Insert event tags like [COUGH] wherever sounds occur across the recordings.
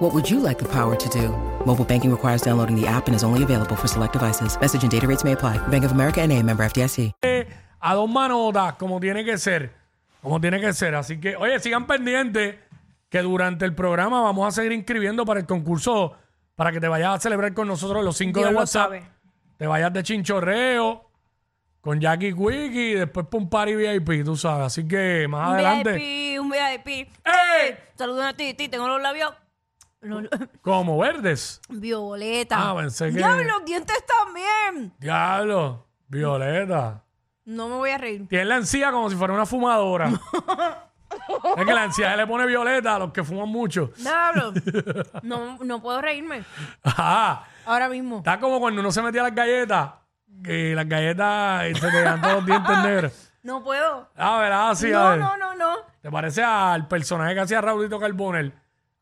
What would you like the power to do? Mobile banking requires downloading the app and is only available for select devices. Message and data rates may apply. Bank of America and a member FDIC. a dos manotas, como tiene que ser. Como tiene que ser. Así que, oye, sigan pendientes que durante el programa vamos a seguir inscribiendo para el concurso para que te vayas a celebrar con nosotros los cinco Dios de lo WhatsApp. sabe. Te vayas de chinchorreo con Jackie Quickie y después por un party VIP, tú sabes. Así que más Un adelante. VIP, un VIP. ¡Eh! Saludos a ti, ti. Tengo los labios. Los- Como verdes. Violeta. Ah, pensé que- Diablo, los dientes también. Diablo. Violeta. No me voy a reír. Tiene la encía como si fuera una fumadora. [LAUGHS] es que la encía se le pone violeta a los que fuman mucho. Diablo. [LAUGHS] No, no puedo reírme. Ajá. Ahora mismo. Está como cuando uno se metía las galletas, que las galletas eh, se te quedan todos los dientes [LAUGHS] negros. No puedo. Ah, ¿verdad? Sí, a No, ver. no, no, no. ¿Te parece al personaje que hacía Raulito Carbonel?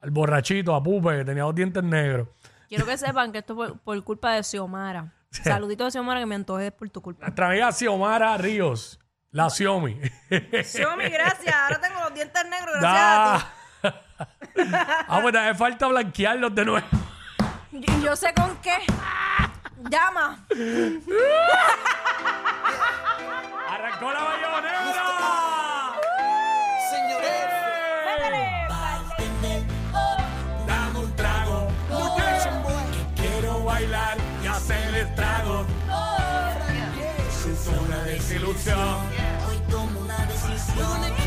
Al borrachito, a Pupe, que tenía los dientes negros. Quiero que sepan que esto fue por culpa de Xiomara. Saludito de Xiomara que me antojé por tu culpa. Nuestra amiga Xiomara Ríos, la Xiomi. Xiomi, gracias. Ahora tengo los dientes negros gracias a Da. [LAUGHS] ah, pues te hace falta blanquearlos de nuevo. ti. Y yo sé con qué. Llama. ¡Arrancó la bayonera! Lunatic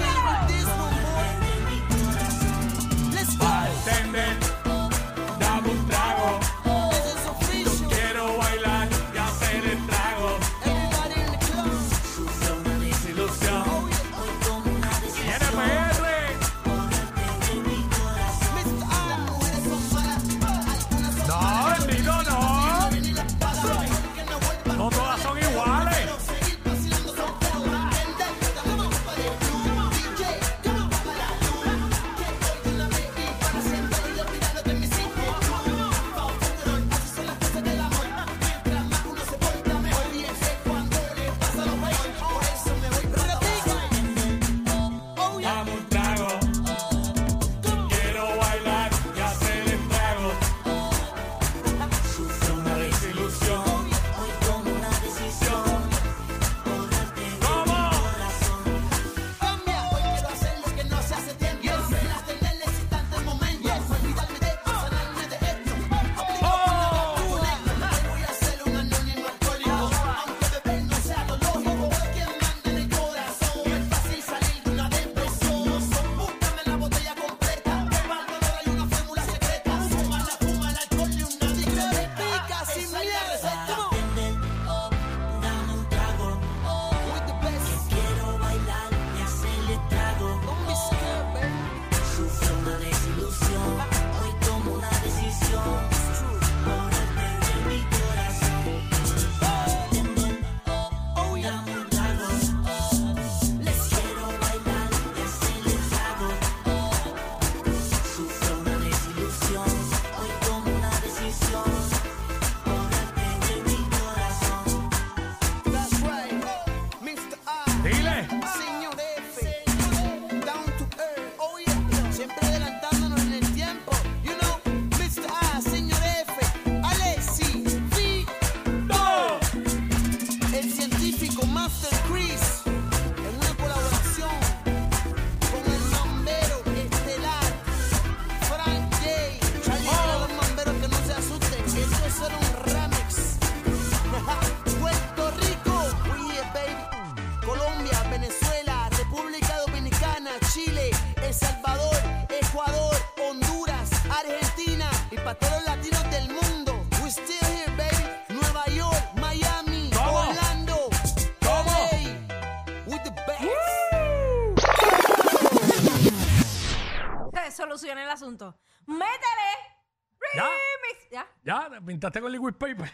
¿Ya? Remix. ¿Ya? Ya, te pintaste con liquid paper.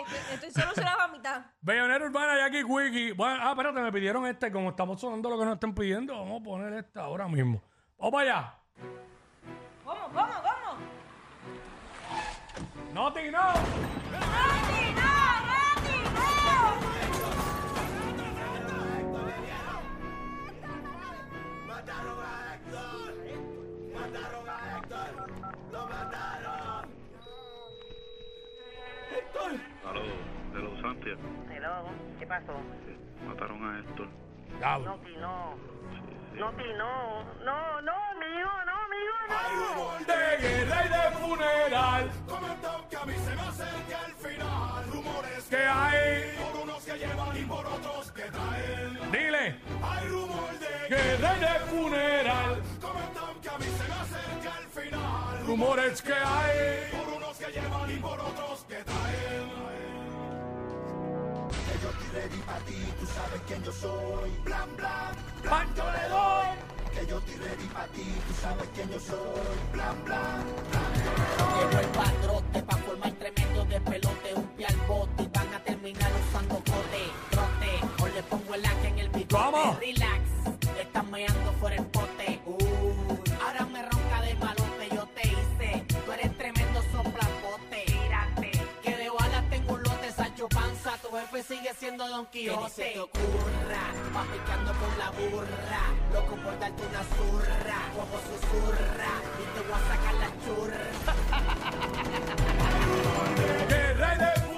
Estoy, estoy solo será la mitad. Bellonera Urbana, Jackie Quickie. Bueno, ah, espérate, me pidieron este. Como estamos sonando lo que nos están pidiendo, vamos a poner esta ahora mismo. Vamos para allá. ¿Cómo, cómo, cómo? No, pasó? Mataron a Héctor. Diablo. Noti, no. Noti, no. No, no, amigo, no, amigo, no. De guerra y de funeral. Comentan que a mí se me acerca el final. Rumores ¿Qué hay? por unos que llevan y por otros que traen. Dile. Hay rumor de Guerra y de funeral. comentan que a mí se me acerca el final. Rumores que hay. Por unos que llevan y por otros que traen. Ready para ti, tú sabes quién yo soy. Blan, blan, Pan yo le doy. que yo estoy ready para ti, tú sabes quién yo soy. Blan, blan. Llegó el patrote pa' formar tremendo de pelote, un pie al bote y van a terminar usando cote, trote, o le pongo el aje en el bigote, Vamos. Don Quijote, se te ocurra, pa' picando con la burra, loco por darte una zurra, como susurra, y te voy a sacar la churra. [LAUGHS]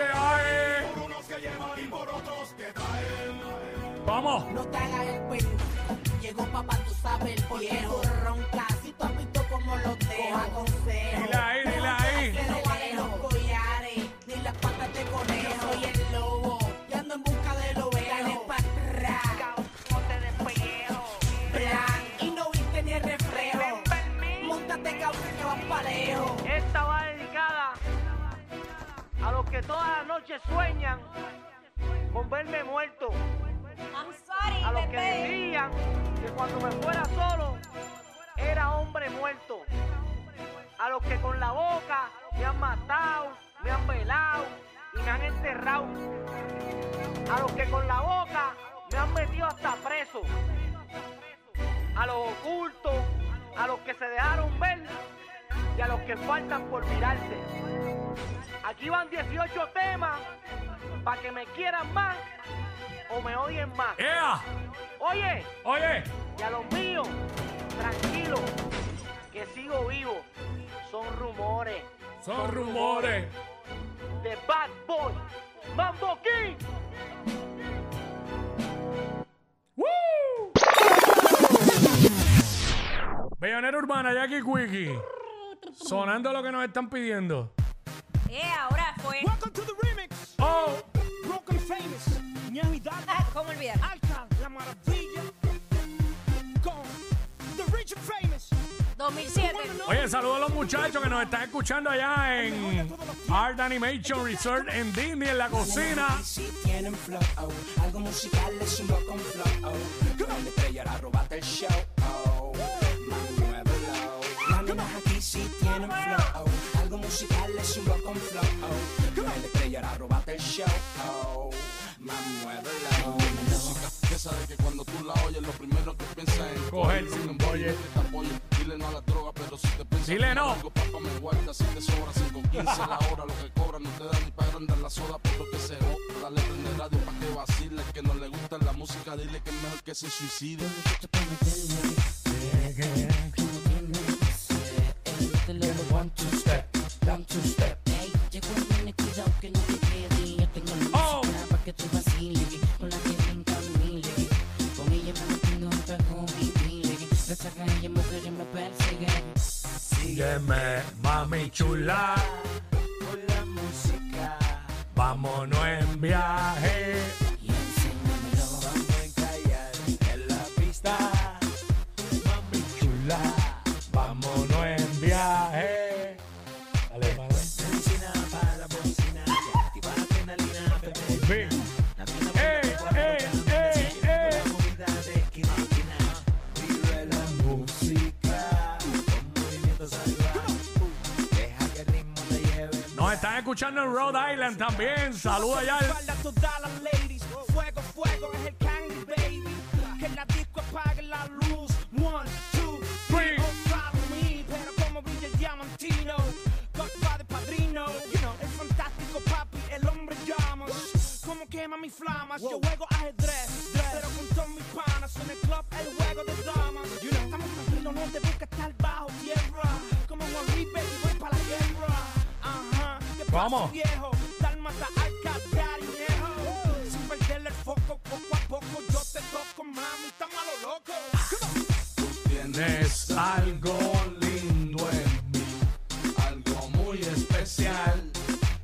que hay. Por unos que llevan y por otros que traen. Vamos. No te hagas el pendejo. Llegó papá, tú sabes el viejo. Ronca, si tú has visto cómo los dejo. Aconsejo. Dile ahí, que todas las noches sueñan con verme muerto. I'm sorry, A los que decían que cuando me fuera solo era hombre muerto. A los que con la boca me han matado, me han velado y me han enterrado. A los que con la boca me han metido hasta preso. A los ocultos, a los que se dejaron ver y a los que faltan por mirarse. Aquí van 18 temas para que me quieran más o me odien más. ¡Ea! Oye, Oye. y a los míos, tranquilo, que sigo vivo. Son rumores Son rumores. de Bad Boy, Mambo King. ¡Woo! Urbana, Jackie Quickie. Sonando lo que nos están pidiendo. Eh, ahora fue. Welcome to the remix. Oh, Broken famous. Ah, ¿Cómo olvidar? Alta, la maravilla. Con the rich and famous. 2007. oye, saludos a los muchachos que nos están escuchando allá en Art Animation Resort en Disney, en la cocina. Si tienen flow, algo musical es un rock con flow. Estrella el show. Ya sabes que cuando tú la oyes, lo primero que piensas es Coger sin embolle. Dile no a la droga, pero si te piensas Dile no. algo, papá me guarda, si te sobra 5.15 la hora, lo que cobra no te da ni para agrandar la soda, por lo que se joda. Dale prende radio pa' que vacile, que no le gusta la música, dile que es mejor que se suicide. Oh. Sígueme, mami chula. Vámonos en viaje. Escuchando en Rhode Island también. Saluda ya. al- Espalda a todas las ladies. Fuego, fuego es el candy, baby. Que la disco apague la luz. One, two, Three. three. Oh, follow me. Pero como brilla el diamantino. Godfather, padrino. You know, el fantástico papi, el hombre llamas. Como quema mis flamas. Yo juego ajedrez. Pero con todos mis panas. En el club, el juego de damas. You know, estamos tranquilos, no te estar bajo tierra. Como Juan River Ajá. ¿Qué pasa, Vamos. viejo? Dálmata al cariñejo. Sin perderle el foco, poco a poco yo te toco, mami, estamos a lo loco. Tienes algo lindo en mí. Algo muy especial.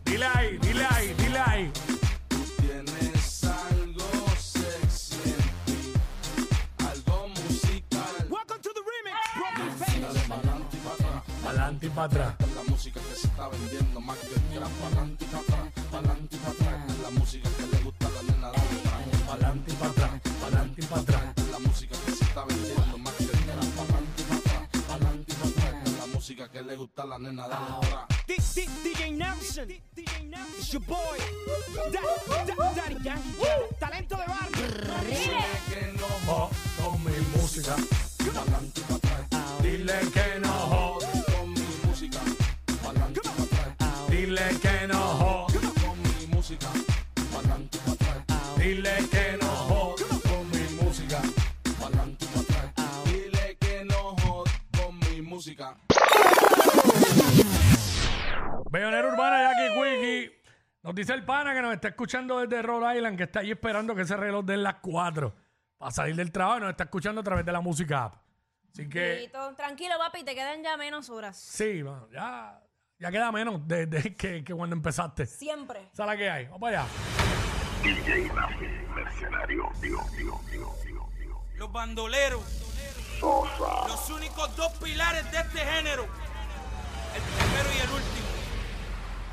Dile ahí, dile ahí, dile ahí. Para atrás. la música que se está vendiendo más que el que era pa'lante y pa' atrás, pa'lante y pa' atrás. La música que le gusta a la nena de atrás. Pa'lante y para atrás. Pa'lante y para atrás. La música que se está vendiendo más que el que era pa'lante y pa' atrás, pa'lante y pa' atrás. La música que le gusta a la nena de atrás. DJ Nelson, it's your boy, Da- Da- Daddy Yankee, talento de barrio. Que no con mi música. pa'lante y pa' atrás, Dile que no. Dile que no con mi música, pa'lante pa' atrás. Dile que no jode. Con mi música. Pa'lante y pa' atrás. Dile que no con mi música. Bellonera Urbana, Jackie Quickie. Nos dice el pana que nos está escuchando desde Rhode Island, que está ahí esperando que ese reloj dé las 4 para salir del trabajo y nos está escuchando a través de la música app. Así que. Tranquilo, papi, te quedan ya menos horas. sí, mano, ya, ya queda menos desde que, que cuando empezaste. Siempre. Es la que hay. Vamos para allá. Los bandoleros. Los únicos dos pilares de este género. El primero y el último.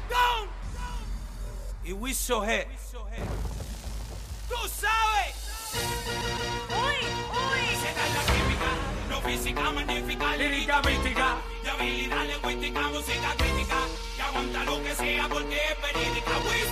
¡Go! Y We So Head. ¡Tú sabes! ¡Uy! ¡Uy! Se da la química, no física, magnífica, lírica, mística. Habilidad lingüística, música crítica. Que aguanta lo que sea porque es verídica. We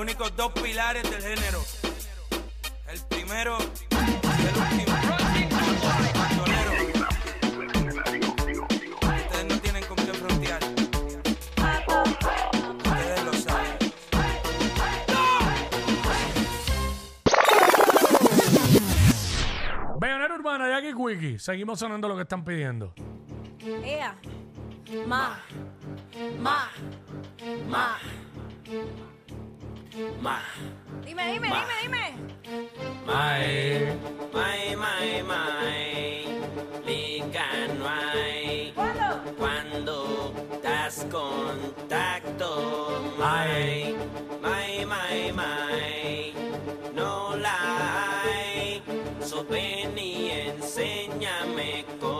únicos dos pilares del género. El primero y el último. Ustedes no tienen con qué frontear. Ustedes lo saben. Veanero Urbana, Jackie Quickie. Seguimos sonando lo que están pidiendo. Ma. Ma. Ma. Ma. Dime, dime, ma. dime, dime. Mai, mai, mai, mai. Ligan, mai. ¿Cuándo? Cuando das contacto, mai. Mai, mai, mai. No la hay. Sopen y enséñame cómo.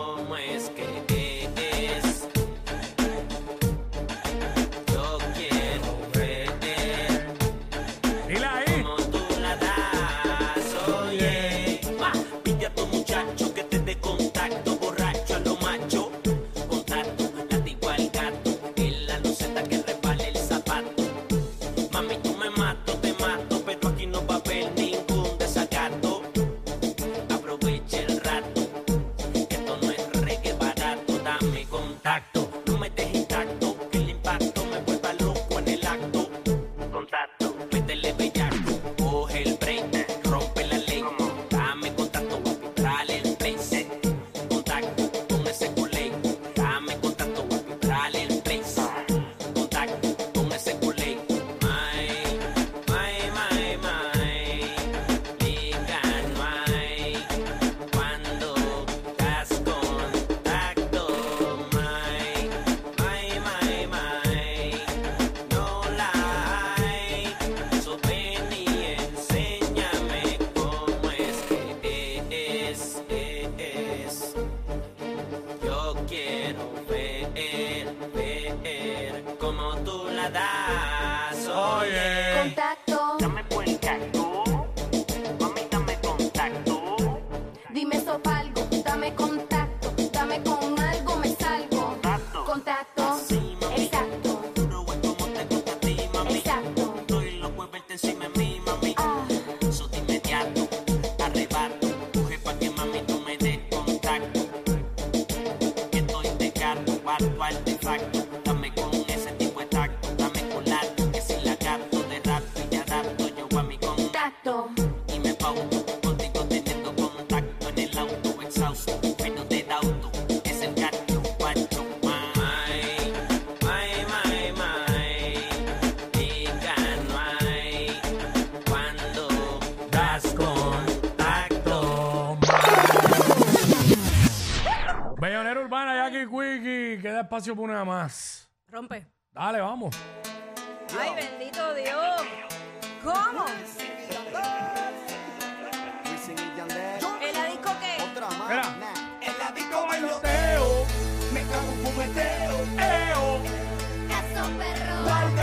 pedaço. Oh, yeah. espacio por una más. Rompe. Dale, vamos. Ay, bendito Dios. ¿Cómo? ¿El disco qué? Otra más. Espera. En disco bailoteo. Me cago un fumeteo. Eo. Caso perro.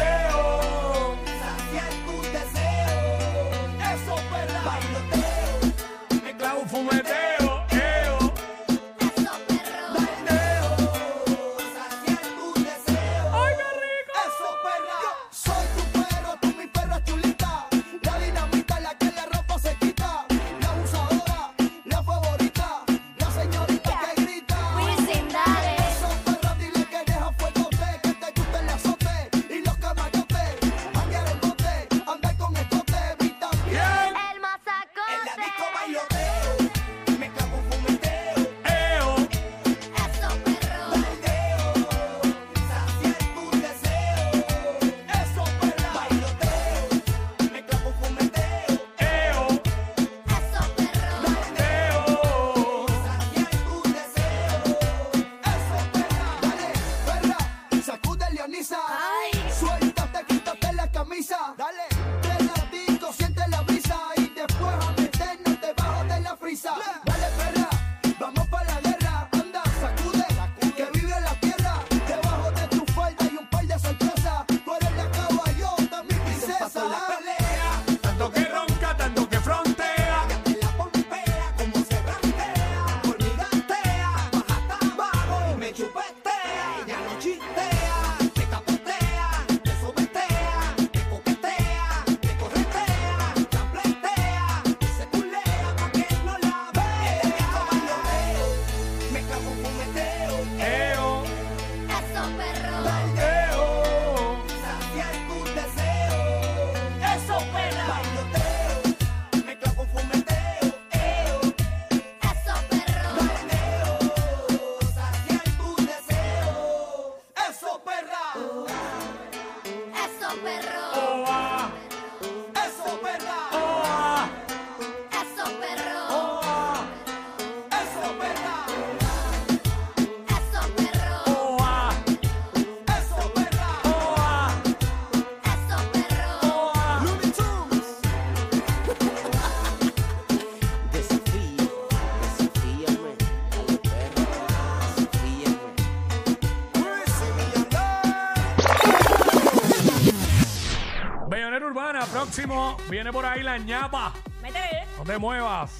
Viene por ahí la ñapa. Métele. No te muevas.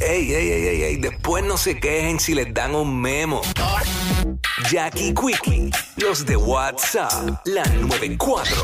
Ey, ey, ey, ey, ey, después no se quejen si les dan un memo. Jackie Quickie, los de WhatsApp, la 94.